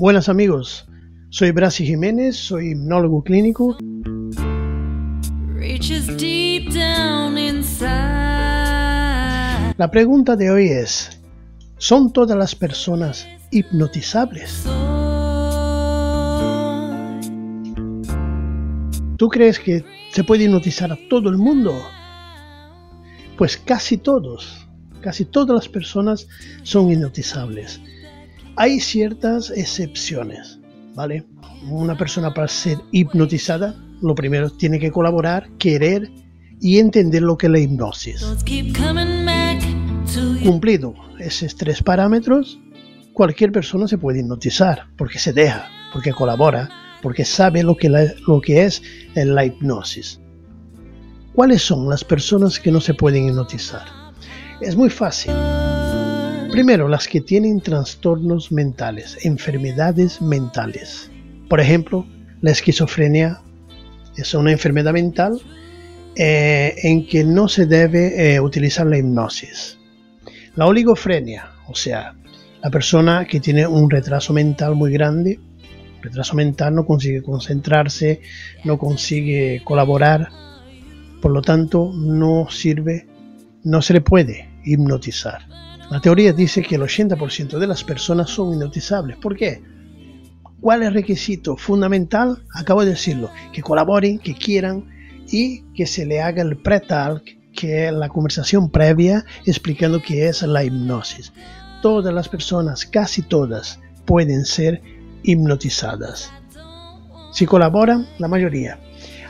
Buenas amigos, soy Brasi Jiménez, soy hipnólogo clínico. La pregunta de hoy es, ¿son todas las personas hipnotizables? ¿Tú crees que se puede hipnotizar a todo el mundo? Pues casi todos, casi todas las personas son hipnotizables. Hay ciertas excepciones, ¿vale? Una persona para ser hipnotizada, lo primero tiene que colaborar, querer y entender lo que es la hipnosis. Cumplido esos tres parámetros, cualquier persona se puede hipnotizar, porque se deja, porque colabora, porque sabe lo que, lo que es la hipnosis. ¿Cuáles son las personas que no se pueden hipnotizar? Es muy fácil. Primero, las que tienen trastornos mentales, enfermedades mentales. Por ejemplo, la esquizofrenia es una enfermedad mental eh, en que no se debe eh, utilizar la hipnosis. La oligofrenia, o sea, la persona que tiene un retraso mental muy grande, retraso mental no consigue concentrarse, no consigue colaborar, por lo tanto no sirve, no se le puede hipnotizar. La teoría dice que el 80% de las personas son hipnotizables. ¿Por qué? ¿Cuál es el requisito fundamental? Acabo de decirlo, que colaboren, que quieran y que se le haga el pre-talk, que es la conversación previa explicando qué es la hipnosis. Todas las personas, casi todas, pueden ser hipnotizadas. Si colaboran, la mayoría.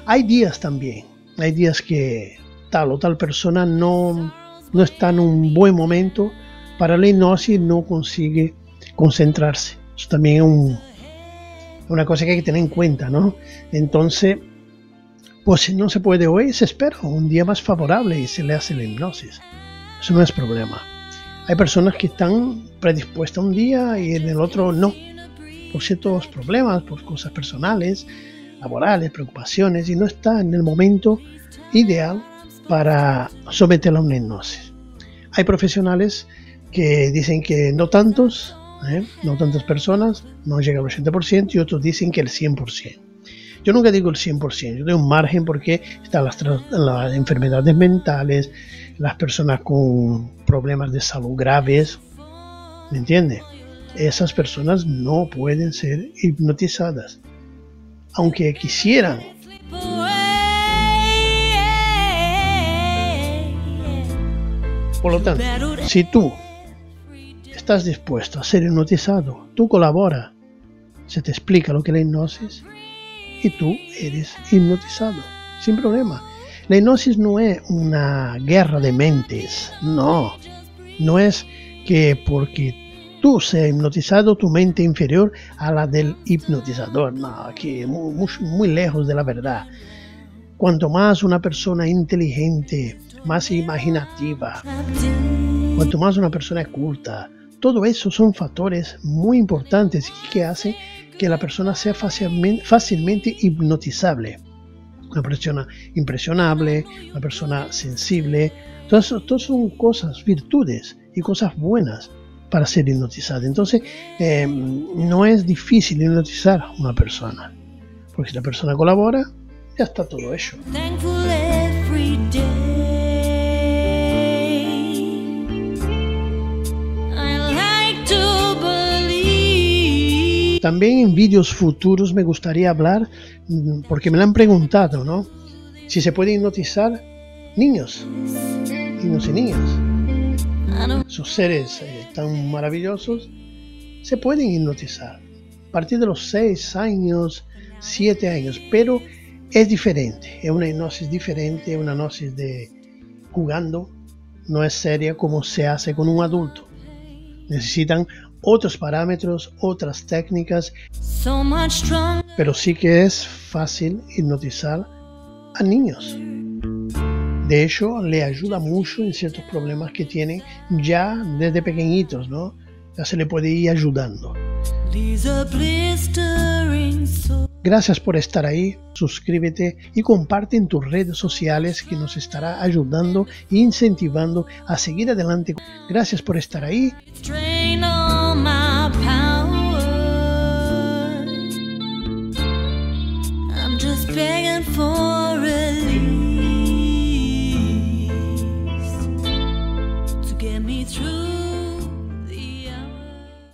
Hay días también, hay días que tal o tal persona no, no está en un buen momento para la hipnosis no consigue concentrarse. Eso también es una cosa que hay que tener en cuenta, ¿no? Entonces, pues si no se puede hoy, se espera un día más favorable y se le hace la hipnosis. Eso no es problema. Hay personas que están predispuestas un día y en el otro no, por ciertos problemas, por cosas personales, laborales, preocupaciones, y no está en el momento ideal para someterla a una hipnosis. Hay profesionales que dicen que no tantos, ¿eh? no tantas personas, no llega al 80% y otros dicen que el 100%. Yo nunca digo el 100%, yo doy un margen porque están las, las enfermedades mentales, las personas con problemas de salud graves, ¿me entiende? Esas personas no pueden ser hipnotizadas, aunque quisieran. Por lo tanto, si tú estás dispuesto a ser hipnotizado, tú colabora, se te explica lo que es la hipnosis y tú eres hipnotizado, sin problema. La hipnosis no es una guerra de mentes, no, no es que porque tú seas hipnotizado tu mente inferior a la del hipnotizador, no, que muy, muy lejos de la verdad. Cuanto más una persona inteligente, más imaginativa, cuanto más una persona culta, todo eso son factores muy importantes que hacen que la persona sea fácilmente, hipnotizable. Una persona impresionable, una persona sensible. Todas, son cosas, virtudes y cosas buenas para ser hipnotizada. Entonces, eh, no es difícil hipnotizar a una persona. Porque si la persona colabora, ya está todo hecho. También en vídeos futuros me gustaría hablar, mm, porque me lo han preguntado, ¿no? Si se puede hipnotizar niños, niños y niñas. Sus seres eh, tan maravillosos se pueden hipnotizar a partir de los 6 años, 7 años, pero es diferente, es una hipnosis diferente, una hipnosis de jugando, no es seria como se hace con un adulto. Necesitan otros parámetros, otras técnicas, pero sí que es fácil hipnotizar a niños. De hecho, le ayuda mucho en ciertos problemas que tienen ya desde pequeñitos, ¿no? Ya se le puede ir ayudando. Gracias por estar ahí, suscríbete y comparte en tus redes sociales que nos estará ayudando e incentivando a seguir adelante. Gracias por estar ahí. 风。